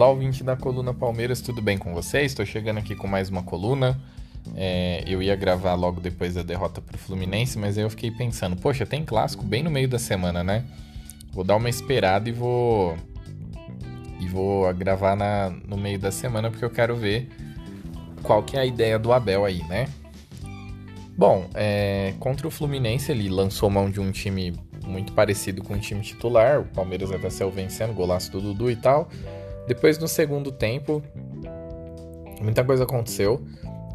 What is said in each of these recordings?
Olá, ouvinte da coluna Palmeiras, tudo bem com vocês? Estou chegando aqui com mais uma coluna. É, eu ia gravar logo depois da derrota para o Fluminense, mas aí eu fiquei pensando, poxa, tem clássico bem no meio da semana, né? Vou dar uma esperada e vou e vou gravar na, no meio da semana porque eu quero ver qual que é a ideia do Abel aí, né? Bom, é, contra o Fluminense ele lançou mão de um time muito parecido com o time titular, o Palmeiras até saiu vencendo, golaço do Dudu e tal. Depois no segundo tempo, muita coisa aconteceu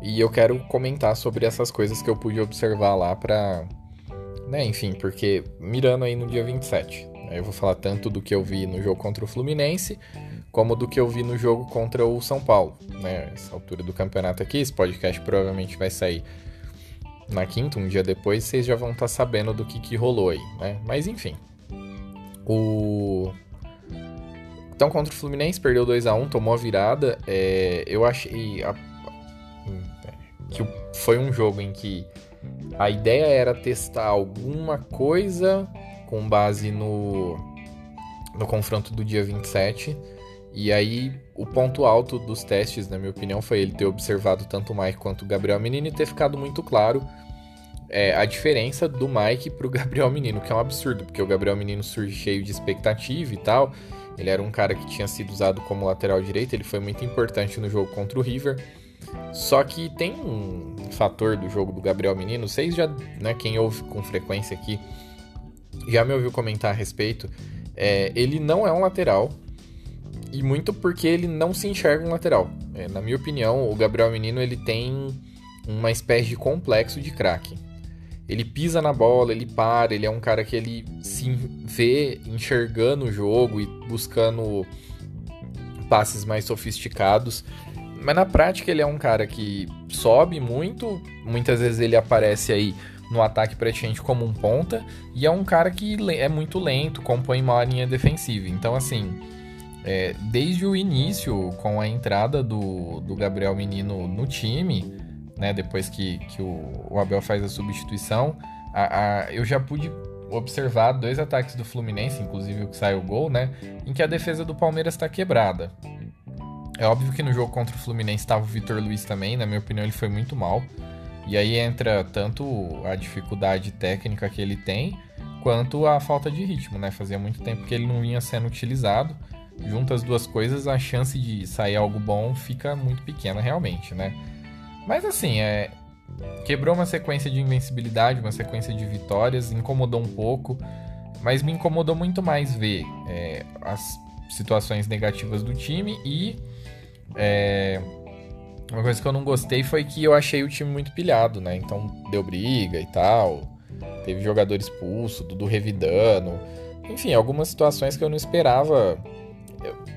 e eu quero comentar sobre essas coisas que eu pude observar lá pra. Né, enfim, porque mirando aí no dia 27. Eu vou falar tanto do que eu vi no jogo contra o Fluminense, como do que eu vi no jogo contra o São Paulo. Né? Essa altura do campeonato aqui, esse podcast provavelmente vai sair na quinta, um dia depois, vocês já vão estar tá sabendo do que, que rolou aí, né? Mas enfim. O então, contra o Fluminense, perdeu 2 a 1 tomou a virada. É, eu achei a, que foi um jogo em que a ideia era testar alguma coisa com base no, no confronto do dia 27. E aí, o ponto alto dos testes, na minha opinião, foi ele ter observado tanto o Mike quanto o Gabriel Menino e ter ficado muito claro é, a diferença do Mike pro Gabriel Menino, que é um absurdo, porque o Gabriel Menino surge cheio de expectativa e tal. Ele era um cara que tinha sido usado como lateral direito, ele foi muito importante no jogo contra o River. Só que tem um fator do jogo do Gabriel Menino, vocês já, né, quem ouve com frequência aqui, já me ouviu comentar a respeito. É, ele não é um lateral, e muito porque ele não se enxerga um lateral. É, na minha opinião, o Gabriel Menino ele tem uma espécie de complexo de craque. Ele pisa na bola, ele para, ele é um cara que ele se vê enxergando o jogo e buscando passes mais sofisticados. Mas na prática ele é um cara que sobe muito, muitas vezes ele aparece aí no ataque praticamente como um ponta, e é um cara que é muito lento, compõe uma linha defensiva. Então, assim, é, desde o início, com a entrada do, do Gabriel Menino no time, né, depois que, que o, o Abel faz a substituição, a, a, eu já pude observar dois ataques do Fluminense, inclusive o que saiu o gol, né, em que a defesa do Palmeiras está quebrada. É óbvio que no jogo contra o Fluminense estava o Vitor Luiz também, na minha opinião ele foi muito mal. E aí entra tanto a dificuldade técnica que ele tem, quanto a falta de ritmo, né? Fazia muito tempo que ele não vinha sendo utilizado. Junta as duas coisas, a chance de sair algo bom fica muito pequena realmente, né? Mas assim, é. Quebrou uma sequência de invencibilidade, uma sequência de vitórias, incomodou um pouco, mas me incomodou muito mais ver é, as situações negativas do time e. É, uma coisa que eu não gostei foi que eu achei o time muito pilhado, né? Então deu briga e tal. Teve jogador expulso, Dudu revidando. Enfim, algumas situações que eu não esperava.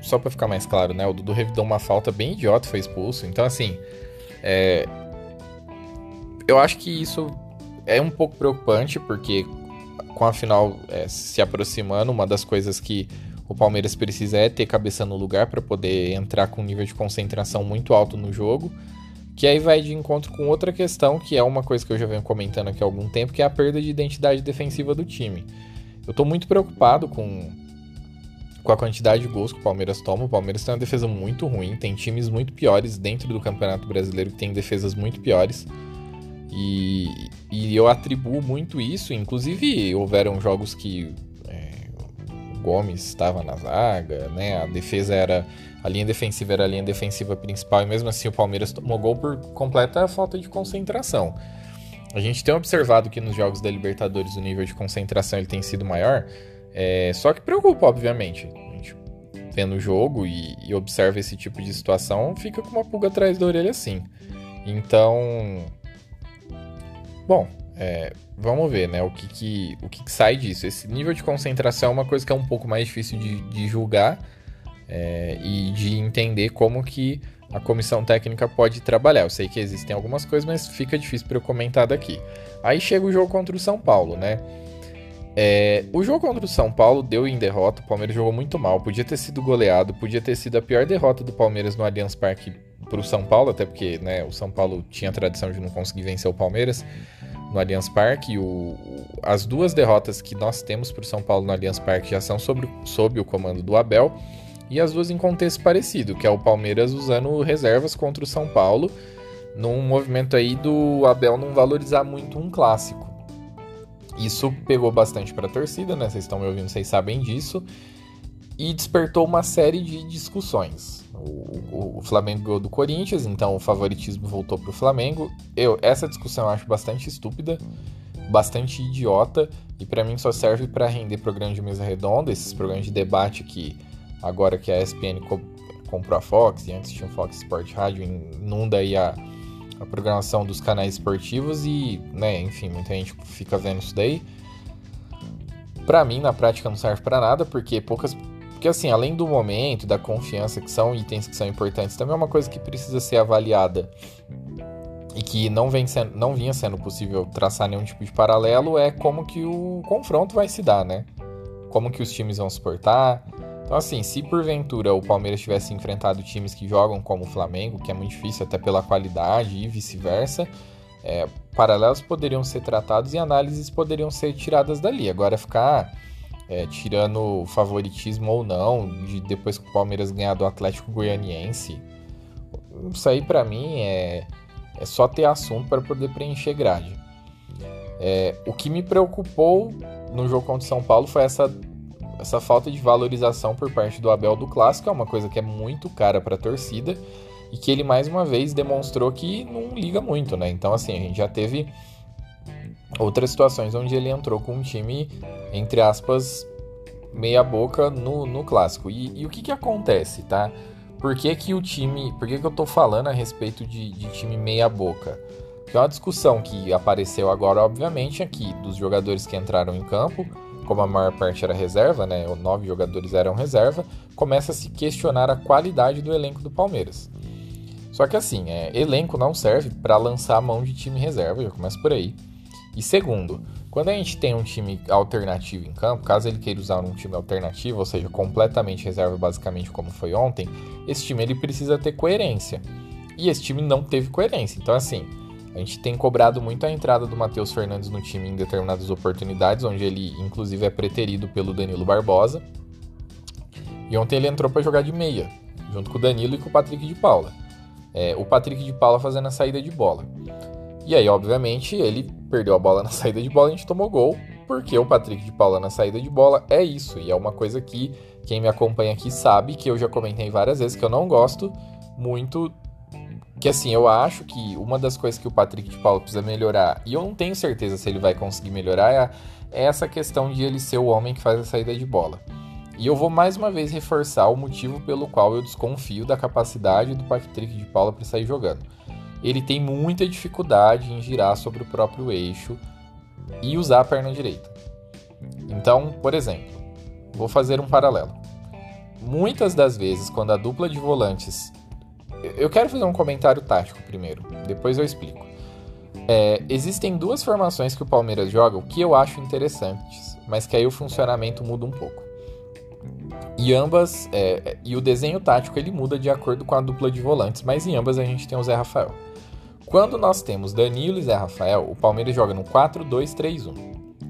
Só para ficar mais claro, né? O Dudu revidou uma falta bem idiota, foi expulso. Então, assim, é, eu acho que isso é um pouco preocupante, porque com a final é, se aproximando, uma das coisas que o Palmeiras precisa é ter cabeça no lugar para poder entrar com um nível de concentração muito alto no jogo. Que aí vai de encontro com outra questão, que é uma coisa que eu já venho comentando aqui há algum tempo, que é a perda de identidade defensiva do time. Eu estou muito preocupado com com a quantidade de gols que o Palmeiras toma. O Palmeiras tem uma defesa muito ruim, tem times muito piores dentro do Campeonato Brasileiro que tem defesas muito piores. E, e eu atribuo muito isso, inclusive houveram jogos que é, o Gomes estava na zaga, né? A defesa era. A linha defensiva era a linha defensiva principal, e mesmo assim o Palmeiras tomou gol por completa falta de concentração. A gente tem observado que nos jogos da Libertadores o nível de concentração ele tem sido maior, é, só que preocupa, obviamente. A gente vendo o jogo e, e, observa esse tipo de situação, fica com uma pulga atrás da orelha assim. Então. Bom, é, vamos ver, né? O que, que o que, que, sai disso. Esse nível de concentração é uma coisa que é um pouco mais difícil de, de julgar é, e de entender como que a comissão técnica pode trabalhar. Eu sei que existem algumas coisas, mas fica difícil para eu comentar daqui. Aí chega o jogo contra o São Paulo, né? É, o jogo contra o São Paulo deu em derrota, o Palmeiras jogou muito mal, podia ter sido goleado, podia ter sido a pior derrota do Palmeiras no Allianz Parque para o São Paulo, até porque né, o São Paulo tinha a tradição de não conseguir vencer o Palmeiras no Allianz Parque. O, as duas derrotas que nós temos para o São Paulo no Allianz Parque já são sobre, sob o comando do Abel. e as duas em contexto parecido, que é o Palmeiras usando reservas contra o São Paulo, num movimento aí do Abel não valorizar muito um clássico. Isso pegou bastante para a torcida, né? Vocês estão me ouvindo, vocês sabem disso. E despertou uma série de discussões. O, o, o Flamengo ganhou do Corinthians, então o favoritismo voltou para o Flamengo. Eu, essa discussão eu acho bastante estúpida, bastante idiota, e para mim só serve para render programas de mesa redonda, esses programas de debate que agora que a ESPN co comprou a Fox, e antes tinha o Fox Sport Rádio, inunda aí a, a programação dos canais esportivos e, né, enfim, muita gente fica vendo isso daí. Pra mim, na prática, não serve para nada, porque poucas. Porque, assim, além do momento, da confiança, que são itens que são importantes, também é uma coisa que precisa ser avaliada e que não, vem sendo, não vinha sendo possível traçar nenhum tipo de paralelo é como que o confronto vai se dar, né? Como que os times vão se portar, então, assim, se porventura o Palmeiras tivesse enfrentado times que jogam como o Flamengo, que é muito difícil até pela qualidade e vice-versa, é, paralelos poderiam ser tratados e análises poderiam ser tiradas dali. Agora, ficar é, tirando favoritismo ou não, de depois que o Palmeiras ganhar do Atlético Goianiense, isso aí para mim é, é só ter assunto para poder preencher grade. É, o que me preocupou no jogo contra o São Paulo foi essa essa falta de valorização por parte do Abel do clássico é uma coisa que é muito cara para a torcida e que ele mais uma vez demonstrou que não liga muito, né? Então assim, a gente já teve outras situações onde ele entrou com um time entre aspas meia boca no, no clássico. E, e o que que acontece, tá? Por que, que o time. Por que, que eu tô falando a respeito de, de time meia boca? Que é uma discussão que apareceu agora, obviamente, aqui dos jogadores que entraram em campo como a maior parte era reserva, né, nove jogadores eram reserva, começa a se questionar a qualidade do elenco do Palmeiras. Só que assim, é, elenco não serve para lançar a mão de time reserva, já começa por aí. E segundo, quando a gente tem um time alternativo em campo, caso ele queira usar um time alternativo, ou seja, completamente reserva basicamente como foi ontem, esse time ele precisa ter coerência. E esse time não teve coerência. Então assim, a gente tem cobrado muito a entrada do Matheus Fernandes no time em determinadas oportunidades, onde ele inclusive é preterido pelo Danilo Barbosa. E ontem ele entrou para jogar de meia, junto com o Danilo e com o Patrick de Paula. É, o Patrick de Paula fazendo a saída de bola. E aí, obviamente, ele perdeu a bola na saída de bola e a gente tomou gol, porque o Patrick de Paula na saída de bola é isso. E é uma coisa que quem me acompanha aqui sabe que eu já comentei várias vezes que eu não gosto muito que assim, eu acho que uma das coisas que o Patrick de Paulo precisa melhorar, e eu não tenho certeza se ele vai conseguir melhorar, é, é essa questão de ele ser o homem que faz a saída de bola. E eu vou mais uma vez reforçar o motivo pelo qual eu desconfio da capacidade do Patrick de Paula para sair jogando. Ele tem muita dificuldade em girar sobre o próprio eixo e usar a perna direita. Então, por exemplo, vou fazer um paralelo. Muitas das vezes, quando a dupla de volantes eu quero fazer um comentário tático primeiro, depois eu explico. É, existem duas formações que o Palmeiras joga que eu acho interessantes, mas que aí o funcionamento muda um pouco. E ambas, é, e o desenho tático ele muda de acordo com a dupla de volantes, mas em ambas a gente tem o Zé Rafael. Quando nós temos Danilo e Zé Rafael, o Palmeiras joga no 4-2-3-1,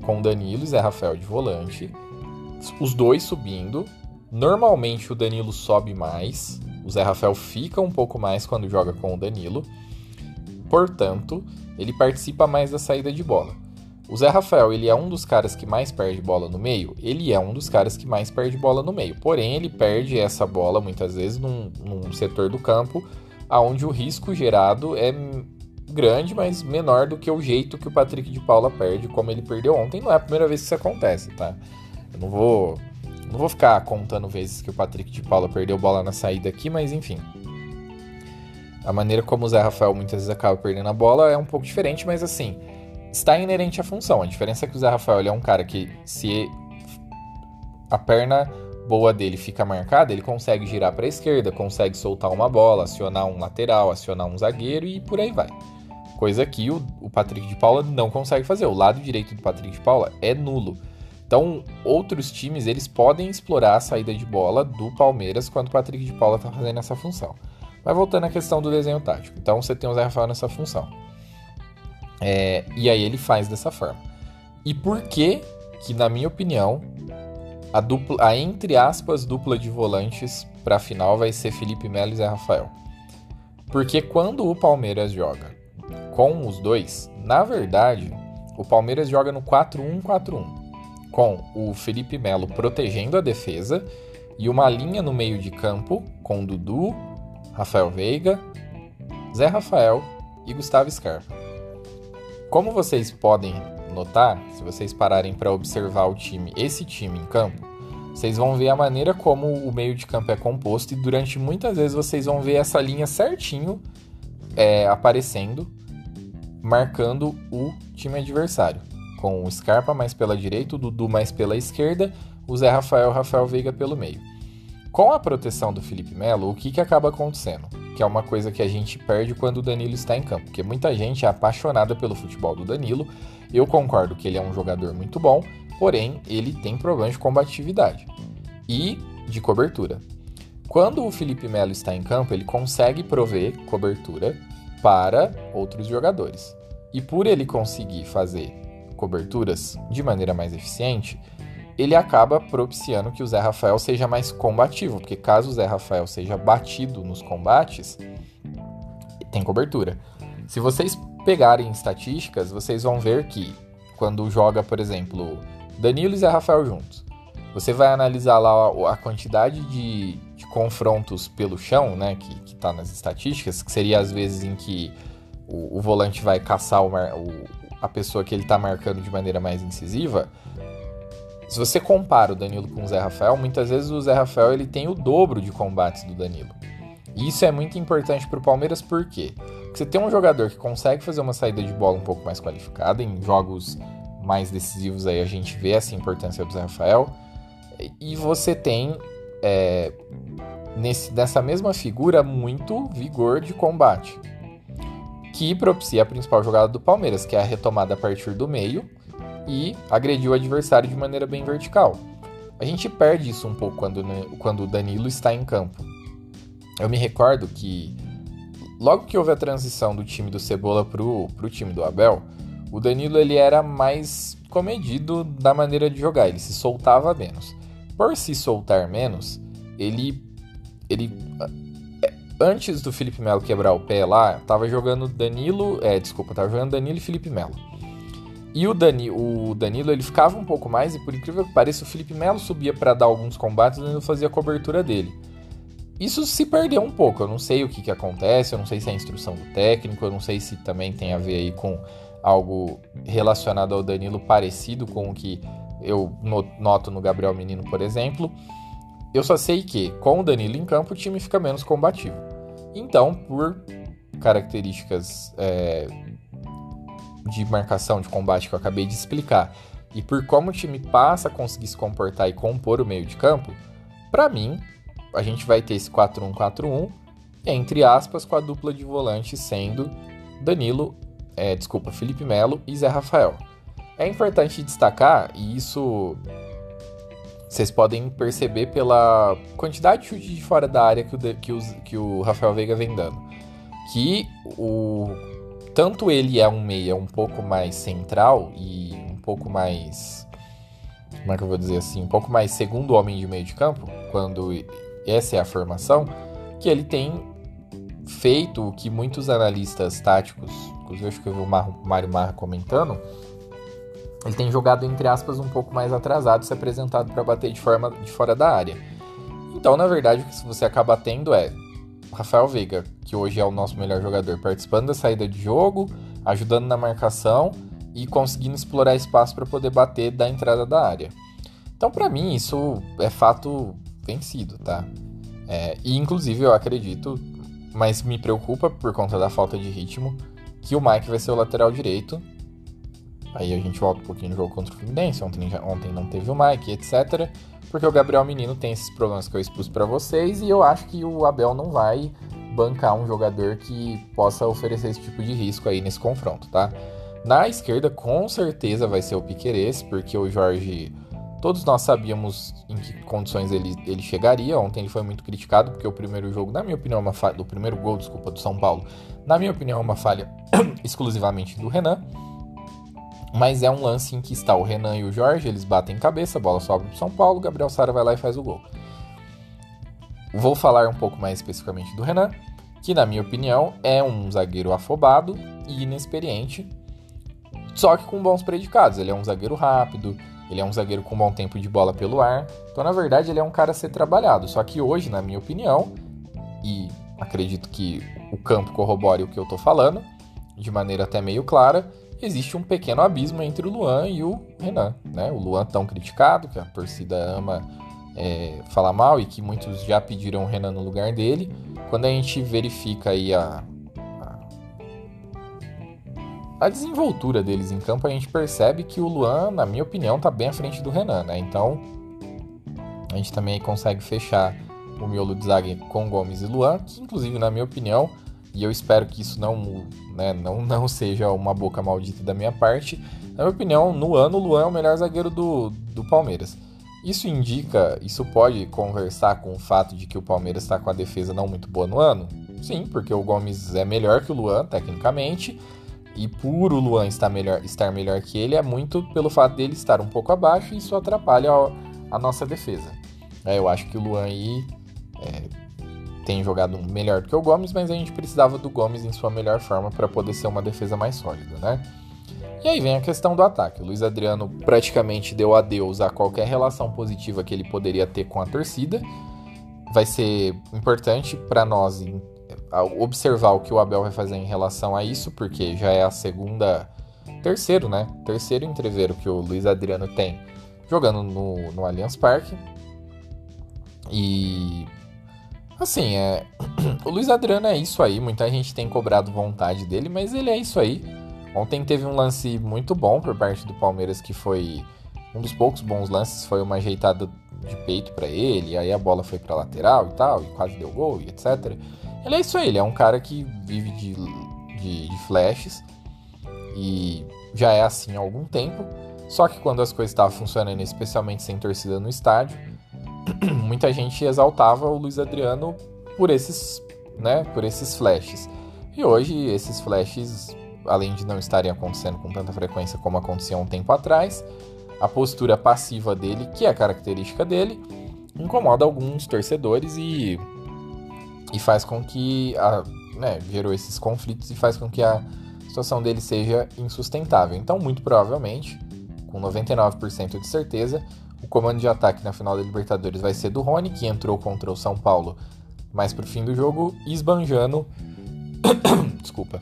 com Danilo e Zé Rafael de volante, os dois subindo. Normalmente o Danilo sobe mais, o Zé Rafael fica um pouco mais quando joga com o Danilo. Portanto, ele participa mais da saída de bola. O Zé Rafael, ele é um dos caras que mais perde bola no meio? Ele é um dos caras que mais perde bola no meio. Porém, ele perde essa bola muitas vezes num, num setor do campo aonde o risco gerado é grande, mas menor do que o jeito que o Patrick de Paula perde, como ele perdeu ontem. Não é a primeira vez que isso acontece, tá? Eu não vou não vou ficar contando vezes que o Patrick de Paula perdeu bola na saída aqui, mas enfim. A maneira como o Zé Rafael muitas vezes acaba perdendo a bola é um pouco diferente, mas assim, está inerente à função. A diferença é que o Zé Rafael é um cara que, se a perna boa dele fica marcada, ele consegue girar para a esquerda, consegue soltar uma bola, acionar um lateral, acionar um zagueiro e por aí vai. Coisa que o, o Patrick de Paula não consegue fazer. O lado direito do Patrick de Paula é nulo. Então, outros times eles podem explorar a saída de bola do Palmeiras quando o Patrick de Paula está fazendo essa função. Mas voltando à questão do desenho tático. Então, você tem o Zé Rafael nessa função. É, e aí ele faz dessa forma. E por que que, na minha opinião, a dupla, a entre aspas dupla de volantes para a final vai ser Felipe Melo e Zé Rafael. Porque quando o Palmeiras joga com os dois, na verdade, o Palmeiras joga no 4-1-4-1, com o Felipe Melo protegendo a defesa e uma linha no meio de campo com Dudu, Rafael Veiga, Zé Rafael e Gustavo Scarpa. Como vocês podem notar, se vocês pararem para observar o time, esse time em campo, vocês vão ver a maneira como o meio de campo é composto e durante muitas vezes vocês vão ver essa linha certinho é, aparecendo, marcando o time adversário. Com o Scarpa mais pela direita, o Dudu mais pela esquerda, o Zé Rafael Rafael Veiga pelo meio. Com a proteção do Felipe Melo, o que, que acaba acontecendo? Que é uma coisa que a gente perde quando o Danilo está em campo, porque muita gente é apaixonada pelo futebol do Danilo. Eu concordo que ele é um jogador muito bom, porém ele tem problemas de combatividade e de cobertura. Quando o Felipe Melo está em campo, ele consegue prover cobertura para outros jogadores. E por ele conseguir fazer coberturas de maneira mais eficiente, ele acaba propiciando que o Zé Rafael seja mais combativo, porque caso o Zé Rafael seja batido nos combates, tem cobertura. Se vocês pegarem estatísticas, vocês vão ver que quando joga, por exemplo, Danilo e Zé Rafael juntos. Você vai analisar lá a quantidade de, de confrontos pelo chão, né, que está nas estatísticas, que seria às vezes em que o, o volante vai caçar o, o, a pessoa que ele está marcando de maneira mais incisiva. Se você compara o Danilo com o Zé Rafael, muitas vezes o Zé Rafael ele tem o dobro de combates do Danilo. E isso é muito importante para o Palmeiras, por quê? Porque você tem um jogador que consegue fazer uma saída de bola um pouco mais qualificada em jogos mais decisivos aí a gente vê essa importância do Zé Rafael. E você tem é, nesse, nessa mesma figura muito vigor de combate. Que propicia a principal jogada do Palmeiras, que é a retomada a partir do meio e agredir o adversário de maneira bem vertical. A gente perde isso um pouco quando, quando o Danilo está em campo. Eu me recordo que logo que houve a transição do time do Cebola para o time do Abel, o Danilo ele era mais comedido da maneira de jogar, ele se soltava menos. Por se soltar menos, ele ele antes do Felipe Melo quebrar o pé lá, tava jogando Danilo, é, desculpa, tava jogando Danilo e Felipe Melo. E o, Dani, o Danilo ele ficava um pouco mais e por incrível que pareça o Felipe Melo subia para dar alguns combates e o Danilo fazia a cobertura dele. Isso se perdeu um pouco, eu não sei o que, que acontece, eu não sei se é a instrução do técnico, eu não sei se também tem a ver aí com algo relacionado ao Danilo parecido com o que eu noto no Gabriel Menino, por exemplo. Eu só sei que com o Danilo em campo o time fica menos combativo. Então, por características é, de marcação, de combate que eu acabei de explicar, e por como o time passa a conseguir se comportar e compor o meio de campo, para mim, a gente vai ter esse 4-1-4-1, entre aspas, com a dupla de volante sendo Danilo é, desculpa, Felipe Melo e Zé Rafael. É importante destacar, e isso vocês podem perceber pela quantidade de chute de fora da área que o, que, os, que o Rafael Veiga vem dando. Que o, tanto ele é um meia um pouco mais central e um pouco mais. Como é que eu vou dizer assim? Um pouco mais segundo homem de meio de campo, quando essa é a formação, que ele tem feito o que muitos analistas táticos inclusive acho que eu vi o Mário Marra comentando, ele tem jogado, entre aspas, um pouco mais atrasado, se apresentado para bater de forma de fora da área. Então, na verdade, o que você acaba tendo é Rafael Veiga, que hoje é o nosso melhor jogador, participando da saída de jogo, ajudando na marcação e conseguindo explorar espaço para poder bater da entrada da área. Então, para mim, isso é fato vencido, tá? É, e, inclusive, eu acredito, mas me preocupa por conta da falta de ritmo, que o Mike vai ser o lateral direito. Aí a gente volta um pouquinho no jogo contra o Fluminense. Ontem, ontem não teve o Mike, etc. Porque o Gabriel Menino tem esses problemas que eu expus para vocês. E eu acho que o Abel não vai bancar um jogador que possa oferecer esse tipo de risco aí nesse confronto, tá? Na esquerda, com certeza vai ser o Piqueires, porque o Jorge Todos nós sabíamos em que condições ele, ele chegaria. Ontem ele foi muito criticado porque o primeiro jogo, na minha opinião, é uma falha, o primeiro gol, desculpa, do São Paulo, na minha opinião, é uma falha exclusivamente do Renan. Mas é um lance em que está o Renan e o Jorge, eles batem cabeça, a bola sobe pro São Paulo, Gabriel Sara vai lá e faz o gol. Vou falar um pouco mais especificamente do Renan, que na minha opinião é um zagueiro afobado e inexperiente, só que com bons predicados. Ele é um zagueiro rápido, ele é um zagueiro com bom tempo de bola pelo ar. Então, na verdade, ele é um cara a ser trabalhado. Só que hoje, na minha opinião, e acredito que o campo corrobore o que eu tô falando, de maneira até meio clara, existe um pequeno abismo entre o Luan e o Renan. Né? O Luan tão criticado, que a torcida ama é, falar mal e que muitos já pediram o Renan no lugar dele. Quando a gente verifica aí a, a desenvoltura deles em campo, a gente percebe que o Luan, na minha opinião, está bem à frente do Renan, né? Então, a gente também consegue fechar o miolo de zaga com Gomes e Luan, que inclusive, na minha opinião, e eu espero que isso não, né, não, não seja uma boca maldita da minha parte, na minha opinião, no ano, o Luan é o melhor zagueiro do, do Palmeiras. Isso indica, isso pode conversar com o fato de que o Palmeiras está com a defesa não muito boa no ano? Sim, porque o Gomes é melhor que o Luan, tecnicamente, e por o Luan estar melhor, estar melhor que ele, é muito pelo fato dele estar um pouco abaixo e isso atrapalha a, a nossa defesa. É, eu acho que o Luan aí é, tem jogado melhor do que o Gomes, mas a gente precisava do Gomes em sua melhor forma para poder ser uma defesa mais sólida, né? E aí vem a questão do ataque. O Luiz Adriano praticamente deu adeus a qualquer relação positiva que ele poderia ter com a torcida. Vai ser importante para nós observar o que o Abel vai fazer em relação a isso, porque já é a segunda, terceiro, né? Terceiro entreveiro que o Luiz Adriano tem jogando no, no Allianz Parque. E assim, é o Luiz Adriano é isso aí, muita gente tem cobrado vontade dele, mas ele é isso aí. Ontem teve um lance muito bom por parte do Palmeiras que foi um dos poucos bons lances, foi uma ajeitada de peito para ele, aí a bola foi para lateral e tal, e quase deu gol e etc. Ele é isso aí, ele é um cara que vive de, de, de flashes e já é assim há algum tempo. Só que quando as coisas estavam funcionando, especialmente sem torcida no estádio, muita gente exaltava o Luiz Adriano por esses, né, por esses flashes. E hoje esses flashes, além de não estarem acontecendo com tanta frequência como acontecia um tempo atrás, a postura passiva dele, que é a característica dele, incomoda alguns torcedores e e faz com que a, né, gerou esses conflitos e faz com que a situação dele seja insustentável. Então, muito provavelmente, com 99% de certeza, o comando de ataque na final da Libertadores vai ser do Rony, que entrou contra o São Paulo mais pro fim do jogo, esbanjando. Desculpa.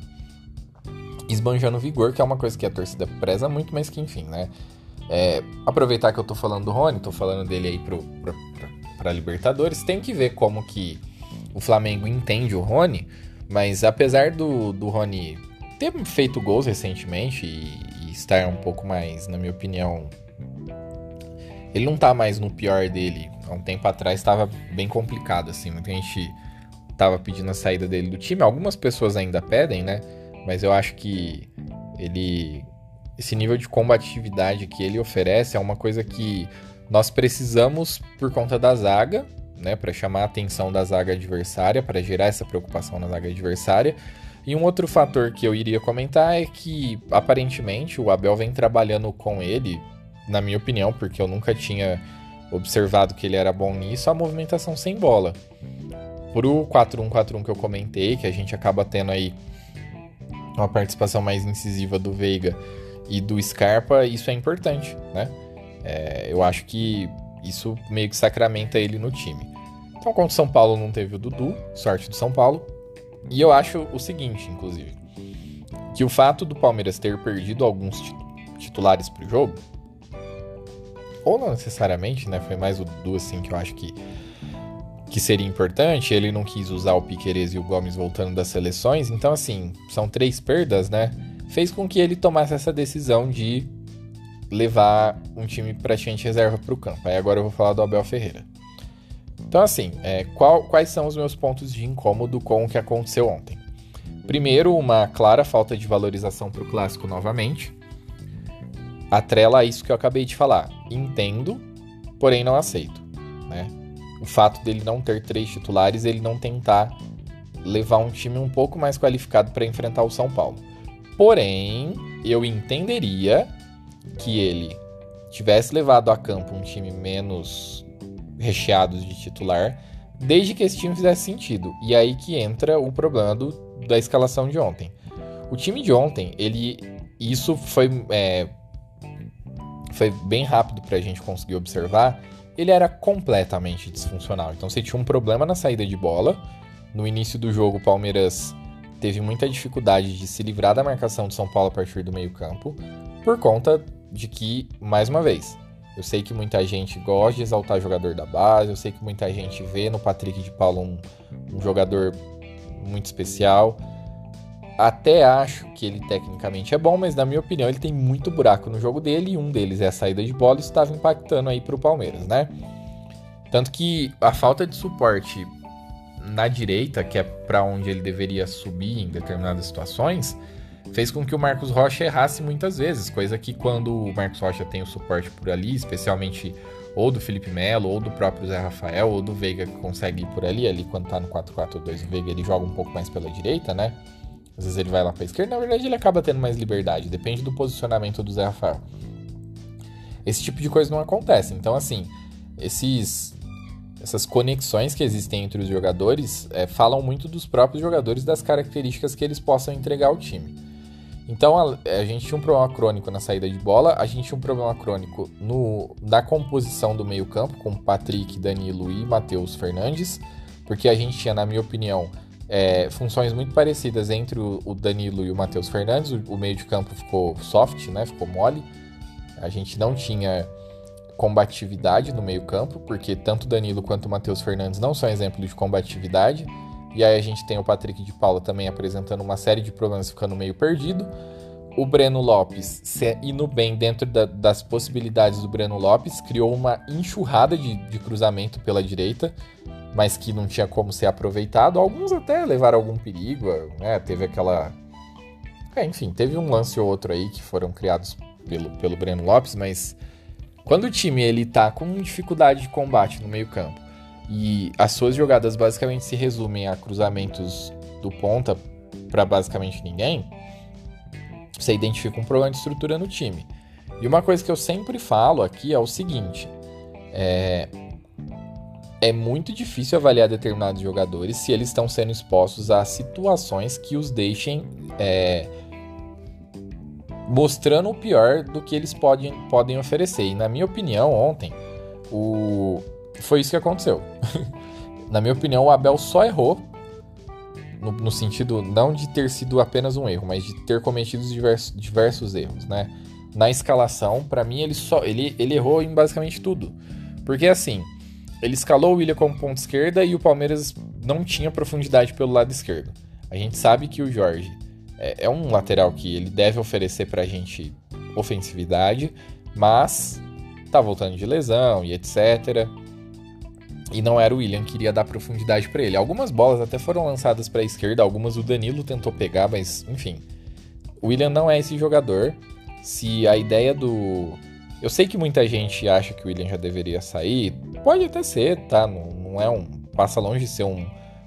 Esbanjando vigor, que é uma coisa que a torcida preza muito, mas que enfim, né? É, aproveitar que eu tô falando do Rony, tô falando dele aí pro, pro, pra, pra Libertadores, tem que ver como que o Flamengo entende o Rony, mas apesar do, do Rony ter feito gols recentemente e, e estar um pouco mais, na minha opinião, ele não tá mais no pior dele. Há um tempo atrás estava bem complicado, assim. Muita gente tava pedindo a saída dele do time. Algumas pessoas ainda pedem, né? Mas eu acho que ele. Esse nível de combatividade que ele oferece é uma coisa que nós precisamos por conta da zaga né, para chamar a atenção da zaga adversária, para gerar essa preocupação na zaga adversária. E um outro fator que eu iria comentar é que aparentemente o Abel vem trabalhando com ele, na minha opinião, porque eu nunca tinha observado que ele era bom nisso, a movimentação sem bola. Pro 4-1-4-1 que eu comentei, que a gente acaba tendo aí uma participação mais incisiva do Veiga e do Scarpa, isso é importante, né? É, eu acho que isso meio que sacramenta ele no time. Então, contra o São Paulo não teve o Dudu, sorte do São Paulo. E eu acho o seguinte, inclusive, que o fato do Palmeiras ter perdido alguns titulares pro jogo, ou não necessariamente, né? Foi mais o Dudu, assim, que eu acho que, que seria importante. Ele não quis usar o Piquerez e o Gomes voltando das seleções. Então, assim, são três perdas, né? Fez com que ele tomasse essa decisão de levar um time praticamente reserva para o campo. Aí agora eu vou falar do Abel Ferreira. Então, assim, é, qual, quais são os meus pontos de incômodo com o que aconteceu ontem? Primeiro, uma clara falta de valorização para o clássico novamente. Atrela a isso que eu acabei de falar. Entendo, porém não aceito. Né? O fato dele não ter três titulares, ele não tentar levar um time um pouco mais qualificado para enfrentar o São Paulo. Porém, eu entenderia que ele tivesse levado a campo um time menos recheado de titular, desde que esse time fizesse sentido. E aí que entra o problema do, da escalação de ontem. O time de ontem, ele. Isso foi. É, foi bem rápido para a gente conseguir observar. Ele era completamente disfuncional. Então você tinha um problema na saída de bola. No início do jogo, o Palmeiras teve muita dificuldade de se livrar da marcação de São Paulo a partir do meio-campo, por conta de que, mais uma vez, eu sei que muita gente gosta de exaltar jogador da base, eu sei que muita gente vê no Patrick de Paulo um, um jogador muito especial. Até acho que ele tecnicamente é bom, mas na minha opinião ele tem muito buraco no jogo dele e um deles é a saída de bola e estava impactando aí para o Palmeiras, né? Tanto que a falta de suporte na direita, que é para onde ele deveria subir em determinadas situações, fez com que o Marcos Rocha errasse muitas vezes, coisa que quando o Marcos Rocha tem o suporte por ali, especialmente ou do Felipe Melo, ou do próprio Zé Rafael, ou do Veiga que consegue ir por ali, ali quando tá no 4-4-2, o Veiga ele joga um pouco mais pela direita, né? Às vezes ele vai lá pra esquerda, na verdade ele acaba tendo mais liberdade, depende do posicionamento do Zé Rafael. Esse tipo de coisa não acontece, então assim, esses essas conexões que existem entre os jogadores é, falam muito dos próprios jogadores, das características que eles possam entregar ao time. Então a, a, gente tinha um problema crônico na saída de bola, a gente tinha um problema crônico no, na composição do meio-campo, com Patrick, Danilo e Matheus Fernandes, porque a gente tinha, na minha opinião, é, funções muito parecidas entre o, Danilo e o Matheus Fernandes. O, o, meio de campo ficou soft, né? Ficou mole. A gente não tinha combatividade no meio-campo, porque tanto Danilo quanto o Matheus Fernandes não são exemplos de combatividade. E aí a gente tem o Patrick de Paula também apresentando uma série de problemas, ficando meio perdido. O Breno Lopes, indo bem dentro da, das possibilidades do Breno Lopes, criou uma enxurrada de, de cruzamento pela direita, mas que não tinha como ser aproveitado. Alguns até levaram algum perigo, né? Teve aquela. É, enfim, teve um lance ou outro aí que foram criados pelo, pelo Breno Lopes, mas quando o time ele tá com dificuldade de combate no meio-campo e as suas jogadas basicamente se resumem a cruzamentos do ponta para basicamente ninguém, você identifica um problema de estrutura no time. E uma coisa que eu sempre falo aqui é o seguinte: é, é muito difícil avaliar determinados jogadores se eles estão sendo expostos a situações que os deixem é, mostrando o pior do que eles podem, podem oferecer. E na minha opinião, ontem, o, foi isso que aconteceu. Na minha opinião, o Abel só errou no, no, sentido não de ter sido apenas um erro, mas de ter cometido diversos, diversos erros, né? Na escalação, para mim, ele só ele, ele errou em basicamente tudo. Porque assim, ele escalou o William como ponta esquerda e o Palmeiras não tinha profundidade pelo lado esquerdo. A gente sabe que o Jorge é, é um lateral que ele deve oferecer pra gente ofensividade, mas tá voltando de lesão e etc. E não era o William que iria dar profundidade para ele. Algumas bolas até foram lançadas para a esquerda, algumas o Danilo tentou pegar, mas enfim. O William não é esse jogador. Se a ideia do. Eu sei que muita gente acha que o William já deveria sair. Pode até ser, tá? Não, não é um. Passa longe de ser um,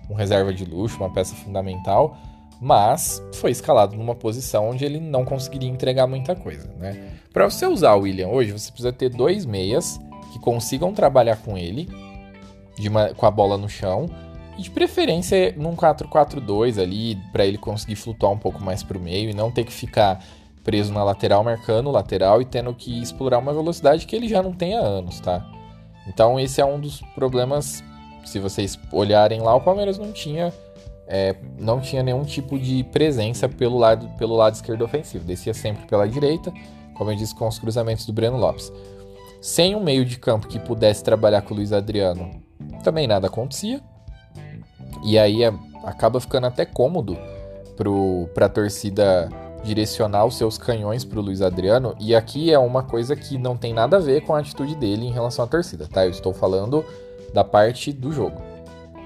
um reserva de luxo, uma peça fundamental. Mas foi escalado numa posição onde ele não conseguiria entregar muita coisa, né? Para você usar o William hoje, você precisa ter dois meias que consigam trabalhar com ele uma, com a bola no chão. E de preferência num 4-4-2 ali, para ele conseguir flutuar um pouco mais para o meio e não ter que ficar preso na lateral, marcando o lateral e tendo que explorar uma velocidade que ele já não tem há anos, tá? Então esse é um dos problemas. Se vocês olharem lá, o Palmeiras não tinha é, não tinha nenhum tipo de presença pelo lado, pelo lado esquerdo ofensivo. Descia sempre pela direita, como eu disse, com os cruzamentos do Breno Lopes. Sem um meio de campo que pudesse trabalhar com o Luiz Adriano também nada acontecia. E aí é, acaba ficando até cômodo para a torcida direcionar os seus canhões para o Luiz Adriano. E aqui é uma coisa que não tem nada a ver com a atitude dele em relação à torcida, tá? Eu estou falando da parte do jogo.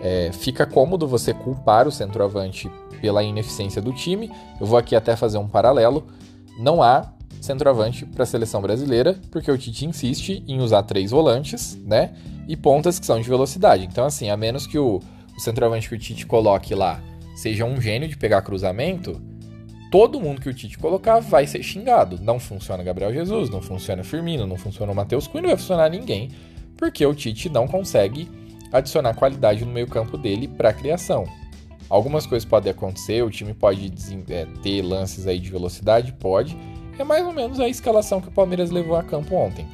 É, fica cômodo você culpar o centroavante pela ineficiência do time. Eu vou aqui até fazer um paralelo. Não há centroavante para a seleção brasileira, porque o Tite insiste em usar três volantes, né? E pontas que são de velocidade. Então, assim, a menos que o, o centroavante que o Tite coloque lá seja um gênio de pegar cruzamento, todo mundo que o Tite colocar vai ser xingado. Não funciona Gabriel Jesus, não funciona Firmino, não funciona o Matheus Cunha, não vai funcionar ninguém, porque o Tite não consegue adicionar qualidade no meio-campo dele para a criação. Algumas coisas podem acontecer, o time pode é, ter lances aí de velocidade, pode. É mais ou menos a escalação que o Palmeiras levou a campo ontem,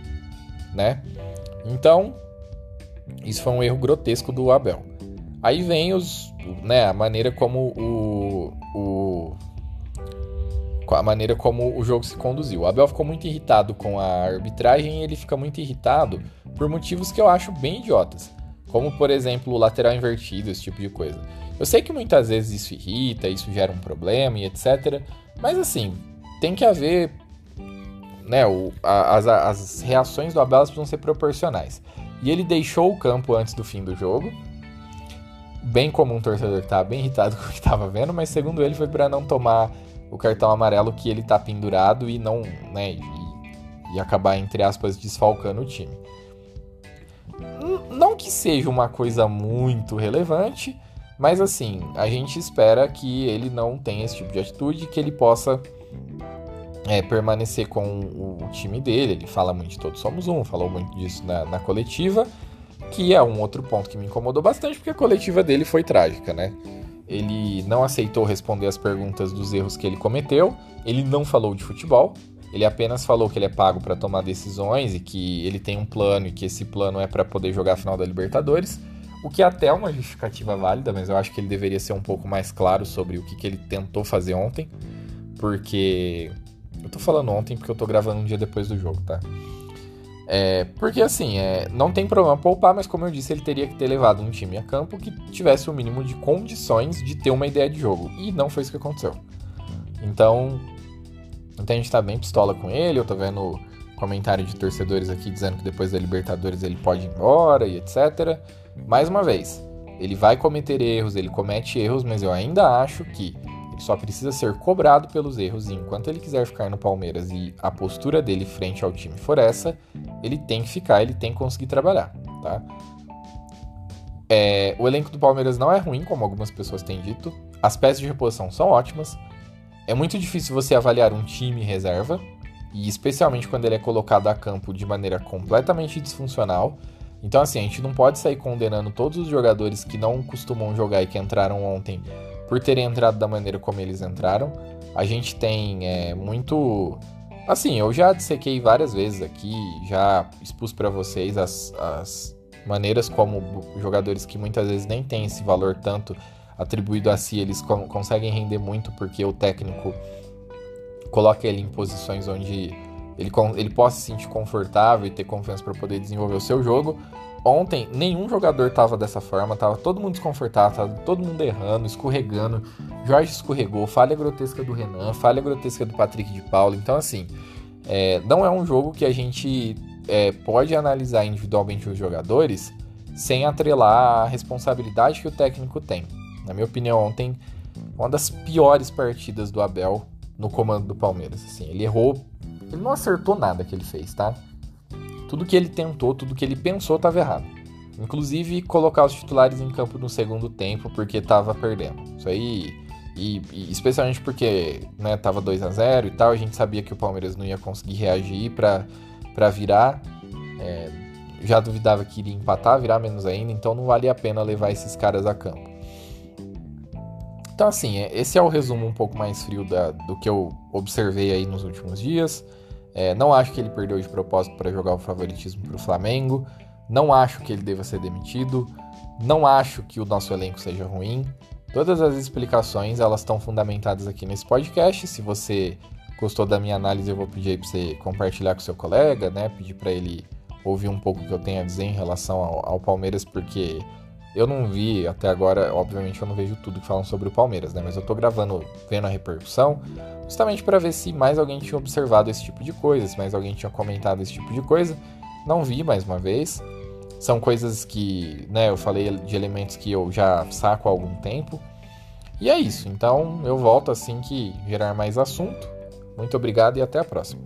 né? Então, isso foi um erro grotesco do Abel. Aí vem os, né, a maneira como o, o a maneira como o jogo se conduziu. O Abel ficou muito irritado com a arbitragem e ele fica muito irritado por motivos que eu acho bem idiotas, como por exemplo o lateral invertido, esse tipo de coisa. Eu sei que muitas vezes isso irrita, isso gera um problema e etc, mas assim, tem que haver né, o, a, as, as reações do Abel precisam ser proporcionais. E ele deixou o campo antes do fim do jogo, bem como um torcedor que estava bem irritado com o que estava vendo, mas segundo ele foi para não tomar o cartão amarelo que ele tá pendurado e não, né, e, e acabar entre aspas desfalcando o time. Não que seja uma coisa muito relevante, mas assim, a gente espera que ele não tenha esse tipo de atitude, que ele possa é, permanecer com o, o, time dele. Ele fala muito de todos somos um, falou muito disso na, na coletiva, que é um outro ponto que me incomodou bastante, porque a coletiva dele foi trágica, né? Ele não aceitou responder as perguntas dos erros que ele cometeu, ele não falou de futebol, ele apenas falou que ele é pago para tomar decisões e que ele tem um plano e que esse plano é para poder jogar a final da Libertadores, o que até é uma justificativa válida, mas eu acho que ele deveria ser um pouco mais claro sobre o que, que ele tentou fazer ontem, porque eu tô falando ontem porque eu tô gravando um dia depois do jogo, tá? É, porque assim, é, não tem problema poupar, mas como eu disse, ele teria que ter levado um time a campo que tivesse o mínimo de condições de ter uma ideia de jogo. E não foi isso que aconteceu. Então, então a gente tá bem pistola com ele. Eu tô vendo comentário de torcedores aqui dizendo que depois da Libertadores ele pode ir embora e etc. Mais uma vez, ele vai cometer erros, ele comete erros, mas eu ainda acho que só precisa ser cobrado pelos erros e enquanto ele quiser ficar no Palmeiras e a postura dele frente ao time for essa, ele tem que ficar, ele tem que conseguir trabalhar, tá? É, o elenco do Palmeiras não é ruim, como algumas pessoas têm dito. As peças de reposição são ótimas. É muito difícil você avaliar um time reserva, e especialmente quando ele é colocado a campo de maneira completamente disfuncional. Então, assim, a gente não pode sair condenando todos os jogadores que não costumam jogar e que entraram ontem por terem entrado da maneira como eles entraram. A gente tem é, muito. Assim, eu já dissequei várias vezes aqui, já expus para vocês as, as maneiras como jogadores que muitas vezes nem têm esse valor tanto atribuído a si, eles conseguem render muito porque o técnico coloca ele em posições onde ele, ele possa se sentir confortável e ter confiança para poder desenvolver o seu jogo. Ontem, nenhum jogador tava dessa forma, tava todo mundo desconfortável, tava todo mundo errando, escorregando. Jorge escorregou, falha grotesca do Renan, falha grotesca do Patrick de Paulo. Então, assim, é, não é um jogo que a gente é, pode analisar individualmente os jogadores sem atrelar a responsabilidade que o técnico tem. Na minha opinião, ontem, uma das piores partidas do Abel no comando do Palmeiras. Assim, ele errou, ele não acertou nada que ele fez, tá? Tudo que ele tentou, tudo que ele pensou estava errado. Inclusive colocar os titulares em campo no segundo tempo porque estava perdendo. Isso aí e, e, especialmente porque né, tava 2 a 0 e tal, a gente sabia que o Palmeiras não ia conseguir reagir para virar. É, já duvidava que iria empatar, virar menos ainda, então não valia a pena levar esses caras a campo. Então, assim, é, esse é o resumo um pouco mais frio da, do que eu observei aí nos últimos dias. É, não acho que ele perdeu de propósito para jogar o favoritismo para o Flamengo. Não acho que ele deva ser demitido. Não acho que o nosso elenco seja ruim. Todas as explicações elas estão fundamentadas aqui nesse podcast. Se você gostou da minha análise, eu vou pedir para você compartilhar com seu colega, né? Pedir para ele ouvir um pouco o que eu tenho a dizer em relação ao, ao Palmeiras, porque eu não vi até agora, obviamente eu não vejo tudo que falam sobre o Palmeiras, né? Mas eu tô gravando, vendo a repercussão, justamente para ver se mais alguém tinha observado esse tipo de coisa, se mais alguém tinha comentado esse tipo de coisa. Não vi mais uma vez. São coisas que, né, eu falei de elementos que eu já saco há algum tempo. E é isso. Então eu volto assim que gerar mais assunto. Muito obrigado e até a próxima.